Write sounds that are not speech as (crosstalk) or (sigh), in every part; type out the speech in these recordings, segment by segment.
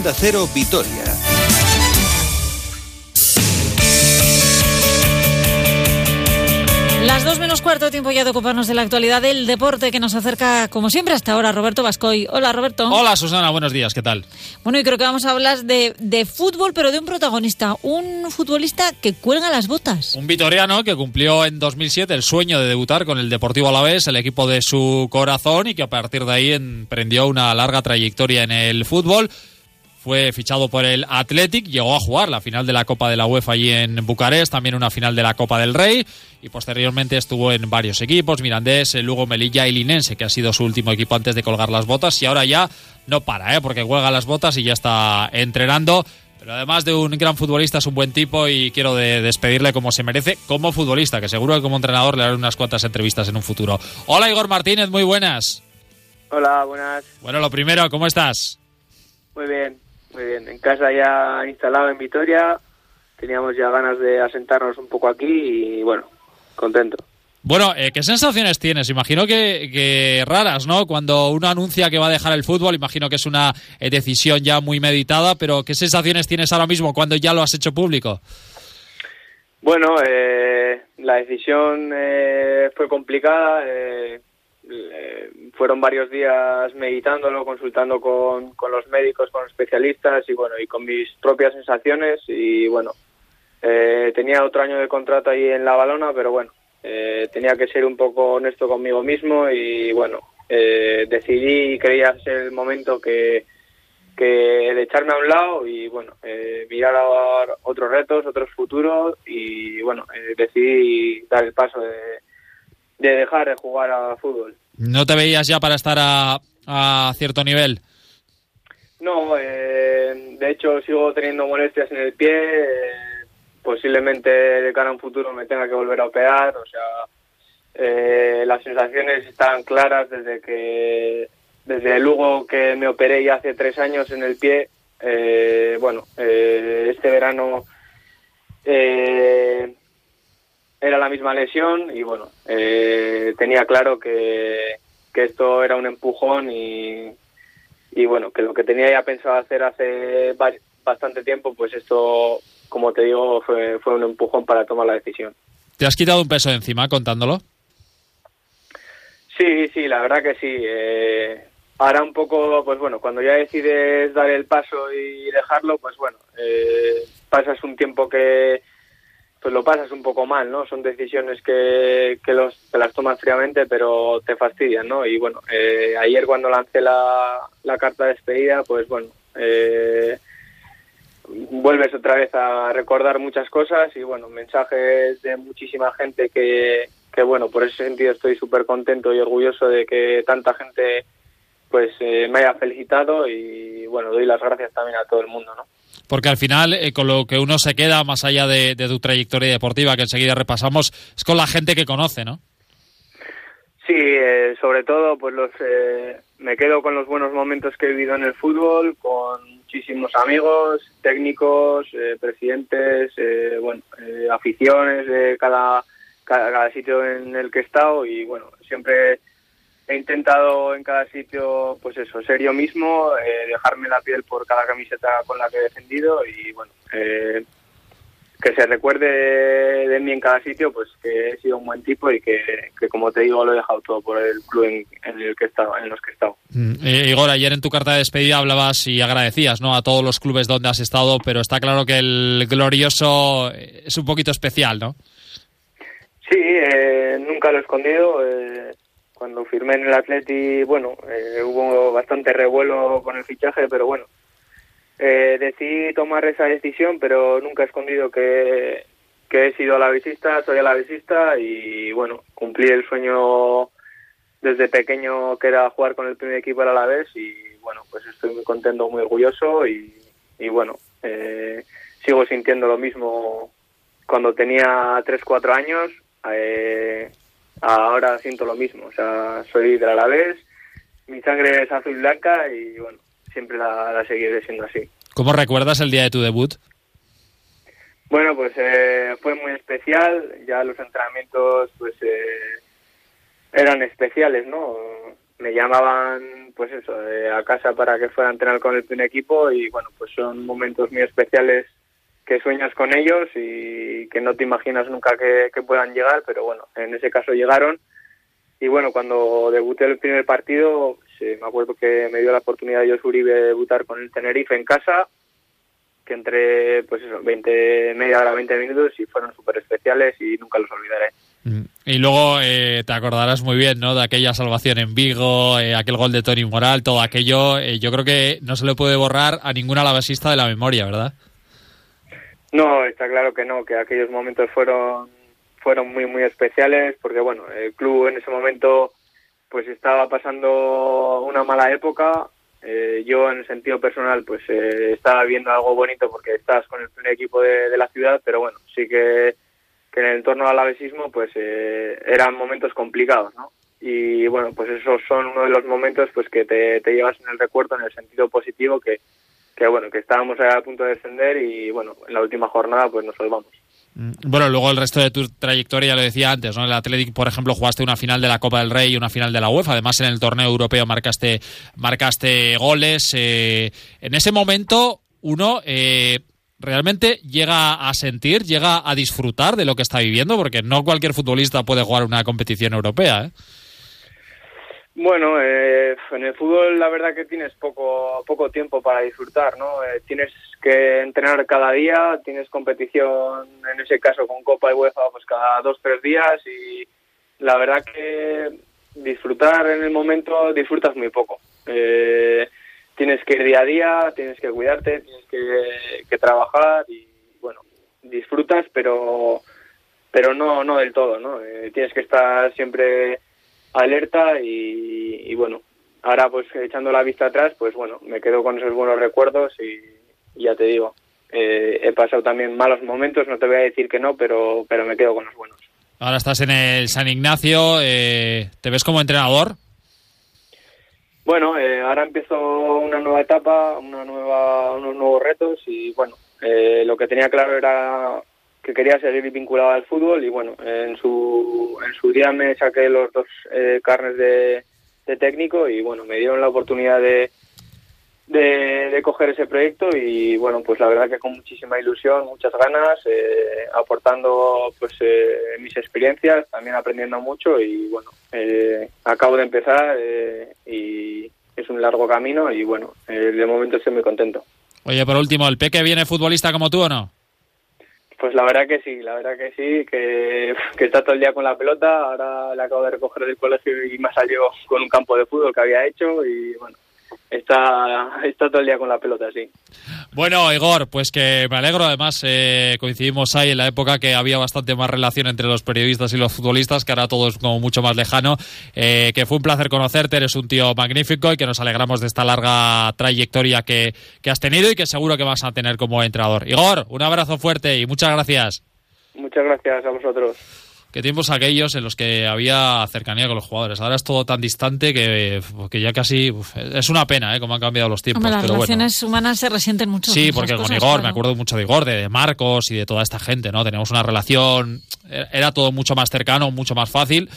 Onda Cero Vitoria. Las dos menos cuarto tiempo ya de ocuparnos de la actualidad del deporte que nos acerca, como siempre, hasta ahora Roberto Vascoy. Hola, Roberto. Hola, Susana, buenos días, ¿qué tal? Bueno, y creo que vamos a hablar de, de fútbol, pero de un protagonista, un futbolista que cuelga las botas. Un vitoriano que cumplió en 2007 el sueño de debutar con el Deportivo Alavés, el equipo de su corazón, y que a partir de ahí emprendió una larga trayectoria en el fútbol fue fichado por el Athletic, llegó a jugar la final de la Copa de la UEFA allí en Bucarest, también una final de la Copa del Rey y posteriormente estuvo en varios equipos, Mirandés, Lugo, Melilla y Linense, que ha sido su último equipo antes de colgar las botas y ahora ya no para, ¿eh? porque cuelga las botas y ya está entrenando. Pero además de un gran futbolista, es un buen tipo y quiero de despedirle como se merece como futbolista, que seguro que como entrenador le haré unas cuantas entrevistas en un futuro. Hola Igor Martínez, muy buenas. Hola, buenas. Bueno, lo primero, ¿cómo estás? Muy bien, muy bien. En casa ya instalado en Vitoria, teníamos ya ganas de asentarnos un poco aquí y bueno, contento. Bueno, eh, ¿qué sensaciones tienes? Imagino que, que, raras, ¿no? Cuando uno anuncia que va a dejar el fútbol, imagino que es una eh, decisión ya muy meditada, pero ¿qué sensaciones tienes ahora mismo cuando ya lo has hecho público? Bueno, eh, la decisión eh, fue complicada. Fueron varios días meditándolo, consultando con, con, los médicos, con los especialistas y bueno, y con mis propias sensaciones y bueno, eh, tenía otro año de contrato ahí en la balona, pero bueno, eh, tenía que ser un poco honesto conmigo mismo y bueno, eh, decidí y creía ser el momento que, que de echarme a un lado y bueno, eh, mirar a otros retos, otros futuros y bueno, eh, decidí dar el paso de, de dejar de jugar a fútbol. ¿No te veías ya para estar a, a cierto nivel? No, eh, de hecho sigo teniendo molestias en el pie, eh, posiblemente de cara a un futuro me tenga que volver a operar, o sea, eh, las sensaciones están claras desde que desde Lugo que me operé ya hace tres años en el pie, eh, bueno, este verano misma lesión y bueno, eh, tenía claro que, que, esto era un empujón y, y, bueno, que lo que tenía ya pensado hacer hace bastante tiempo, pues esto, como te digo, fue, fue un empujón para tomar la decisión. ¿Te has quitado un peso de encima contándolo? Sí, sí, la verdad que sí. Eh, ahora un poco, pues bueno, cuando ya decides dar el paso y dejarlo, pues bueno, eh, pasas un tiempo que pues lo pasas un poco mal, ¿no? Son decisiones que, que, los, que las tomas fríamente, pero te fastidian, ¿no? Y bueno, eh, ayer cuando lancé la, la, carta de despedida, pues bueno, eh, vuelves otra vez a recordar muchas cosas y bueno, mensajes de muchísima gente que, que bueno, por ese sentido estoy súper contento y orgulloso de que tanta gente pues eh, me haya felicitado y bueno, doy las gracias también a todo el mundo, ¿no? Porque al final eh, con lo que uno se queda más allá de, tu trayectoria deportiva que enseguida repasamos es con la gente que conoce, ¿no? Sí, eh, sobre todo pues los eh, me quedo con los buenos momentos que he vivido en el fútbol, con muchísimos amigos, técnicos, eh, presidentes, bueno, aficiones de cada, cada, cada sitio en el que he estado y bueno, siempre he intentado en cada sitio, pues eso, ser yo mismo, eh, dejarme la piel por cada camiseta con la que he defendido y bueno, eh, que se recuerde de mí en cada sitio, pues que he sido un buen tipo y que, que como te digo, lo he dejado todo por el club en, en el que he estado, en los que he estado. Mm, eh, Igor, ayer en tu carta de despedida hablabas y agradecías ¿no? a todos los clubes donde has estado, pero está claro que el glorioso es un poquito especial, ¿no? Sí, eh, nunca lo he escondido. Eh, cuando firmé en el Atleti, bueno, eh, hubo bastante revuelo con el fichaje, pero bueno, eh, decidí tomar esa decisión, pero nunca he escondido que, que he sido alavesista, soy alavesista y bueno, cumplí el sueño desde pequeño que era jugar con el primer equipo del Alavés y bueno, pues estoy muy contento, muy orgulloso y, y bueno, eh, sigo sintiendo lo mismo cuando tenía 3, 4 años. Eh, ahora siento lo mismo, o sea, soy del Alavés, mi sangre es azul y blanca y bueno, siempre la, la seguiré siendo así. ¿Cómo recuerdas el día de tu debut? Bueno, pues eh, fue muy especial, ya los entrenamientos pues eh, eran especiales, ¿no? me llamaban, pues eso, a casa para que fuera a entrenar con el primer equipo y bueno, pues son momentos muy especiales que sueñas con ellos y que no te imaginas nunca que, puedan llegar, pero bueno, en ese caso llegaron. Y bueno, cuando debuté el primer partido, me acuerdo que me dio la oportunidad de Uribe de debutar con el Tenerife en casa, que entré, pues eso, 20, media hora, 20 minutos y fueron súper especiales y nunca los olvidaré. Mm. Y luego eh, te acordarás muy bien, ¿no? De aquella salvación en Vigo, eh, aquel gol de Tony Moral, todo aquello. Eh, yo creo que no se le puede borrar a ninguna alavesista de la memoria, ¿verdad? No, está claro que no, que aquellos momentos fueron fueron muy muy especiales porque bueno, el club en ese momento pues estaba pasando una mala época. yo en el sentido personal pues estaba viendo algo bonito porque estás con el primer equipo de la ciudad, pero bueno, sí que que en el entorno al avesismo pues eh, eran momentos complicados, ¿no? Y bueno, pues esos son uno de los momentos pues que te, llevas en el recuerdo en el sentido positivo que, que bueno, que estábamos a punto de descender y bueno, en la última jornada pues nos salvamos. Mm, bueno, luego el resto de tu trayectoria, lo decía antes, ¿no? El Athletic, por ejemplo, jugaste una final de la Copa del Rey y una final de la UEFA. Además, en el torneo europeo marcaste, marcaste goles. Eh, en ese momento, uno, eh, realmente llega a sentir, llega a disfrutar de lo que está viviendo, porque no cualquier futbolista puede jugar una competición europea. ¿eh? Bueno, eh, en el fútbol la verdad que tienes poco poco tiempo para disfrutar, ¿no? Eh, tienes que entrenar cada día, tienes competición, en ese caso con Copa y UEFA, pues cada dos tres días y la verdad que disfrutar en el momento disfrutas muy poco. Eh, tienes que ir día a día, tienes que cuidarte, tienes que, trabajar y bueno, disfrutas, pero pero no no del todo, ¿no? Eh, tienes que estar siempre alerta y, bueno, ahora pues echando la vista atrás, pues bueno, me quedo con esos buenos recuerdos y, ya te digo, eh, he pasado también malos momentos, no te voy a decir que no, pero pero me quedo con los buenos. Ahora estás en el San Ignacio, eh, ¿te ves como entrenador? Bueno, eh, ahora empiezo una nueva etapa, una nueva, unos nuevos retos y bueno, eh, lo que tenía claro era que quería seguir vinculado al fútbol y bueno, en su, en su día me saqué los dos eh, carnes de, técnico y bueno, me dieron la oportunidad de, de, coger ese proyecto y bueno, pues la verdad que con muchísima ilusión, muchas ganas, eh, aportando pues eh, mis experiencias, también aprendiendo mucho y bueno, eh, acabo de empezar y es un largo camino y bueno, de momento estoy muy contento. Oye, por último, ¿el Peque viene futbolista como tú o no? Pues la verdad que sí, la verdad que sí, que, que, está todo el día con la pelota, ahora le acabo de recoger del colegio y me salió con un campo de fútbol que había hecho y bueno, está, está todo el día con la pelota, sí. Bueno, Igor, pues que me alegro. Además, eh, coincidimos ahí en la época que había bastante más relación entre los periodistas y los futbolistas, que ahora todo es como mucho más lejano. Eh, que fue un placer conocerte, eres un tío magnífico y que nos alegramos de esta larga trayectoria que, que has tenido y que seguro que vas a tener como entrenador. Igor, un abrazo fuerte y muchas gracias. Muchas gracias a vosotros qué tiempos aquellos en los que había cercanía con los jugadores. Ahora es todo tan distante que, ya casi es una pena, ¿eh? Cómo han cambiado los tiempos. las relaciones humanas se resienten mucho. Sí, porque con Igor, me acuerdo mucho de Igor, de, Marcos y de toda esta gente, ¿no? Teníamos una relación, era todo mucho más cercano, mucho más fácil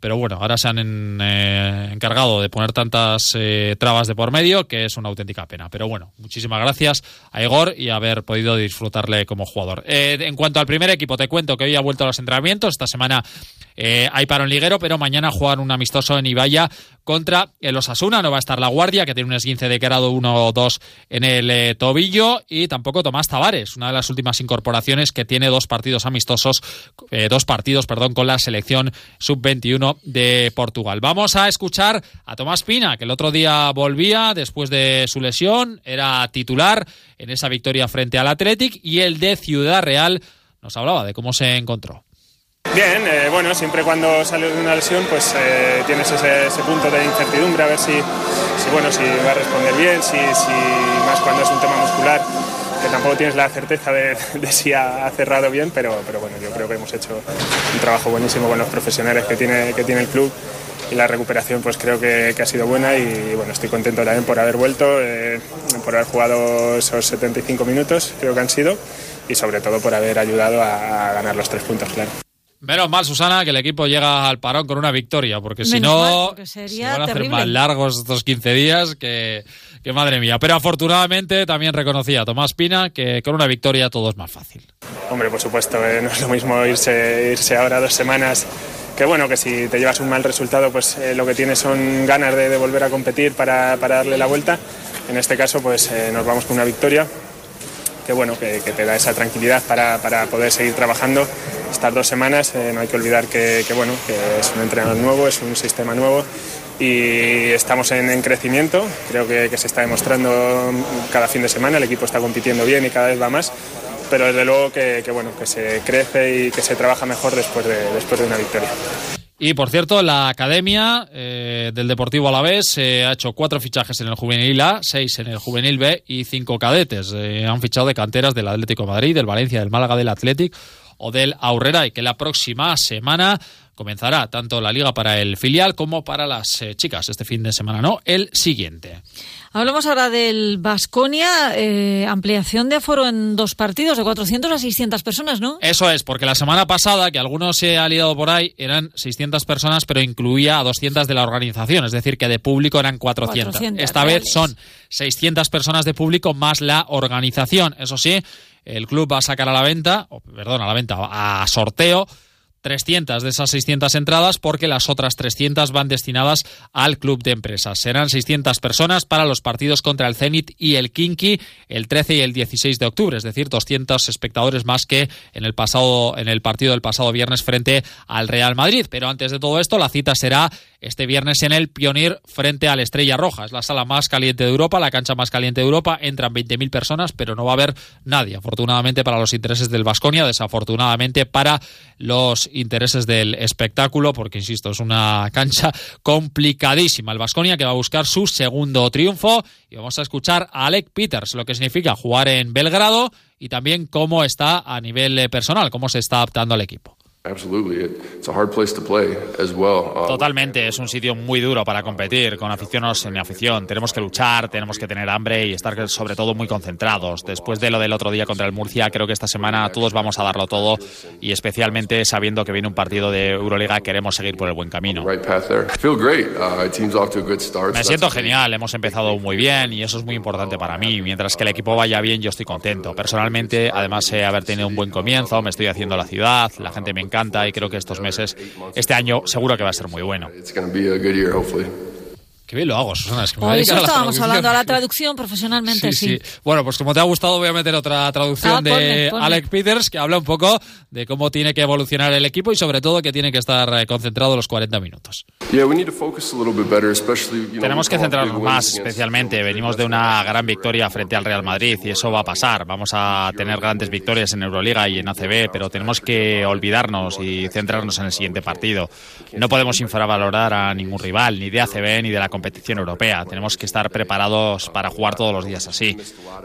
pero bueno, ahora se han eh, encargado de poner tantas eh, trabas de por medio que es una auténtica pena. Pero bueno, muchísimas gracias a Igor y haber podido disfrutarle como jugador. Eh, en cuanto al primer equipo, te cuento que hoy ha vuelto a los entrenamientos. Esta semana hay paro en liguero, pero mañana juegan un amistoso en Ibaya contra el Osasuna. No va a estar la Guardia, que tiene un esguince de grado 1 o 2 en el eh, tobillo. Y tampoco Tomás Tavares, una de las últimas incorporaciones que tiene dos partidos amistosos, eh, dos partidos, perdón, con la selección sub-21 de Portugal. Vamos a escuchar a Tomás Pina, que el otro día volvía después de su lesión, era titular en esa victoria frente al Athletic y el de Ciudad Real nos hablaba de cómo se encontró. Bien, eh, bueno, siempre cuando sales de una lesión pues eh, tienes ese, punto de incertidumbre a ver si, bueno, si va a responder bien, si, más cuando es un tema muscular, que tampoco tienes la certeza de, si ha, cerrado bien, pero, pero bueno, yo creo que hemos hecho un trabajo buenísimo con los profesionales que tiene, que tiene el club y la recuperación pues creo que, ha sido buena y bueno, estoy contento también por haber vuelto, eh, por haber jugado esos 75 minutos, creo que han sido, y sobre todo por haber ayudado a, a ganar los tres puntos, claro. Menos mal, Susana, que el equipo llega al parón con una victoria, porque si Menos mal, no, porque sería se van a hacer terrible. más largos estos 15 días que, que madre mía. Pero afortunadamente también reconocía Tomás Pina que con una victoria todo es más fácil. Hombre, por supuesto, eh, no es lo mismo irse, irse ahora dos semanas que bueno, que si te llevas un mal resultado, pues eh, lo que tienes son ganas de, de volver a competir para, para darle la vuelta. En este caso, pues eh, nos vamos con una victoria que bueno, que, te da esa tranquilidad para, para poder seguir trabajando estas dos semanas. Eh, no hay que olvidar que, que, bueno, es un entrenador nuevo, es un sistema nuevo y estamos en, en crecimiento. Creo que, que se está demostrando cada fin de semana, el equipo está compitiendo bien y cada vez va más pero desde luego que, que, bueno que se crece y que se trabaja mejor después de, después de una victoria. Y por cierto, la academia eh, del Deportivo Alavés eh, ha hecho cuatro fichajes en el Juvenil A, seis en el Juvenil B y cinco cadetes. Eh, han fichado de canteras del Atlético Madrid, del Valencia, del Málaga, del Athletic o del Aurrera y que la próxima semana comenzará tanto la liga para el filial como para las eh, chicas. Este fin de semana no, el siguiente. Hablamos ahora del Vasconia, eh, ampliación de aforo en dos partidos, de 400 a 600 personas, ¿no? Eso es, porque la semana pasada, que algunos se ha liado por ahí, eran 600 personas, pero incluía a 200 de la organización, es decir, que de público eran 400. 400 Esta reales. vez son 600 personas de público más la organización. Eso sí, el club va a sacar a la venta, perdón, a la venta, a sorteo 300 de esas 600 entradas porque las otras 300 van destinadas al club de empresas. Serán 600 personas para los partidos contra el Zenit y el Kinky el 13 y el 16 de octubre, es decir, 200 espectadores más que en el pasado en el partido del pasado viernes frente al Real Madrid, pero antes de todo esto la cita será este viernes en el Pionir frente al Estrella Roja. Es la sala más caliente de Europa, la cancha más caliente de Europa. Entran 20.000 personas, pero no va a haber nadie. Afortunadamente para los intereses del Vasconia, desafortunadamente para los intereses del espectáculo, porque insisto, es una cancha complicadísima. El Vasconia que va a buscar su segundo triunfo y vamos a escuchar a Alec Peters, lo que significa jugar en Belgrado y también cómo está a nivel eh, personal, cómo se está adaptando al equipo. Absolutely. It- It's a hard place to play as well. Totalmente, es un sitio muy duro para competir, con afición o sin afición. Tenemos que luchar, tenemos que tener hambre y estar sobre todo muy concentrados. Después de lo del otro día contra el Murcia, creo que esta semana todos vamos a darlo todo y especialmente sabiendo que viene un partido de Euroliga, queremos seguir por el buen camino. Me siento genial, hemos empezado muy bien y eso es muy importante para mí. Mientras que el equipo vaya bien, yo estoy contento. Personalmente, además de haber tenido un buen comienzo, me estoy haciendo la ciudad, la gente me encanta y creo que estos meses, este año seguro que va a ser muy bueno. Qué bien lo hago, Susana. Es que me a eso a estábamos traducción. hablando a la traducción profesionalmente, sí. Bueno, pues como te ha gustado, voy a meter otra traducción Ah, de ponme, ponme. Alec Peters que habla un poco de cómo tiene que evolucionar el equipo y sobre todo que tiene que estar eh, concentrado los 40 minutos. Yeah, a better, Tenemos que centrarnos más, especialmente. Venimos de una gran victoria frente al Real Madrid y eso va a pasar. Vamos a tener grandes victorias en Euroliga y en ACB, pero tenemos que olvidarnos y centrarnos en el siguiente partido. No podemos infravalorar a ningún rival, ni de ACB ni de la competición europea. Tenemos que estar preparados para jugar todos los días así.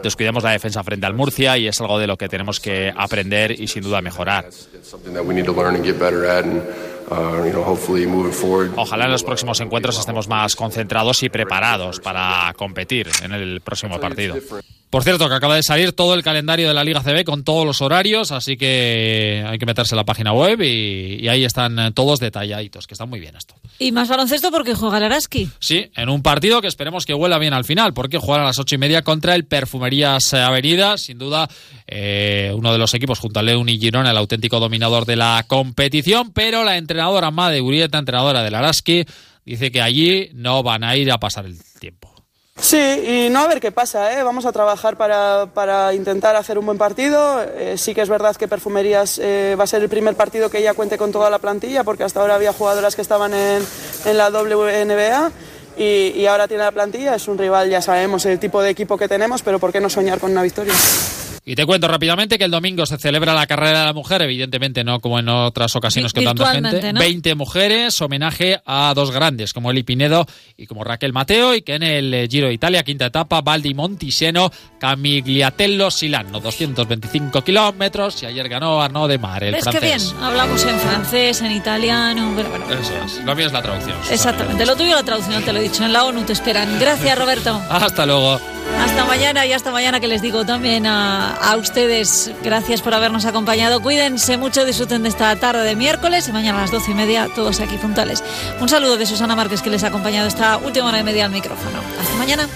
Descuidamos la defensa frente al Murcia y es algo de lo que tenemos que aprender y sin duda mejorar. Uh. Ojalá en los próximos encuentros estemos más concentrados y preparados para competir en el próximo partido. Por cierto, que acaba de salir todo el calendario de la Liga CB con todos los horarios, así que hay que meterse en la página web y, y ahí están eh, todos detalladitos, que está muy bien esto. Y más baloncesto porque juega el Araski. Sí, en un partido que esperemos que huela bien al final, porque juegan a las ocho y media contra el Perfumerías eh, Avenida, sin duda eh, uno de los equipos junto al León y Girona, el auténtico dominador de la competición, pero la entrenadora Made Urieta, entrenadora del Araski, dice que allí no van a ir a pasar el tiempo. Sí, y no a ver qué pasa, ¿eh? vamos a trabajar para, para intentar hacer un buen partido. Eh, sí que es verdad que Perfumerías eh, va a ser el primer partido que ella cuente con toda la plantilla, porque hasta ahora había jugadoras que estaban en, en la WNBA y, y ahora tiene la plantilla. Es un rival, ya sabemos el tipo de equipo que tenemos, pero ¿por qué no soñar con una victoria? Y te cuento rápidamente que el domingo se celebra la carrera de la mujer, evidentemente no como en otras ocasiones que tanta gente. ¿no? 20 mujeres, homenaje a dos grandes como Eli Pinedo y como Raquel Mateo, y que en el eh, Giro de Italia, quinta etapa, Valdi Montiseno, Camigliatello Silano, 225 kilómetros, y ayer ganó Arnaud de Mar, el ¿Ves qué francés. bien? Hablamos en francés, en italiano. Bueno, bueno. Eso es, lo mío es la traducción. Exactamente, lo tuyo la traducción, te lo he dicho. En la ONU te esperan. Gracias, Roberto. (laughs) Hasta luego. Hasta mañana y hasta mañana que les digo también a, a, ustedes. Gracias por habernos acompañado. Cuídense mucho, disfruten de esta tarde de miércoles y mañana a las doce y media todos aquí puntuales. Un saludo de Susana Márquez que les ha acompañado esta última hora y media al micrófono. Hasta mañana.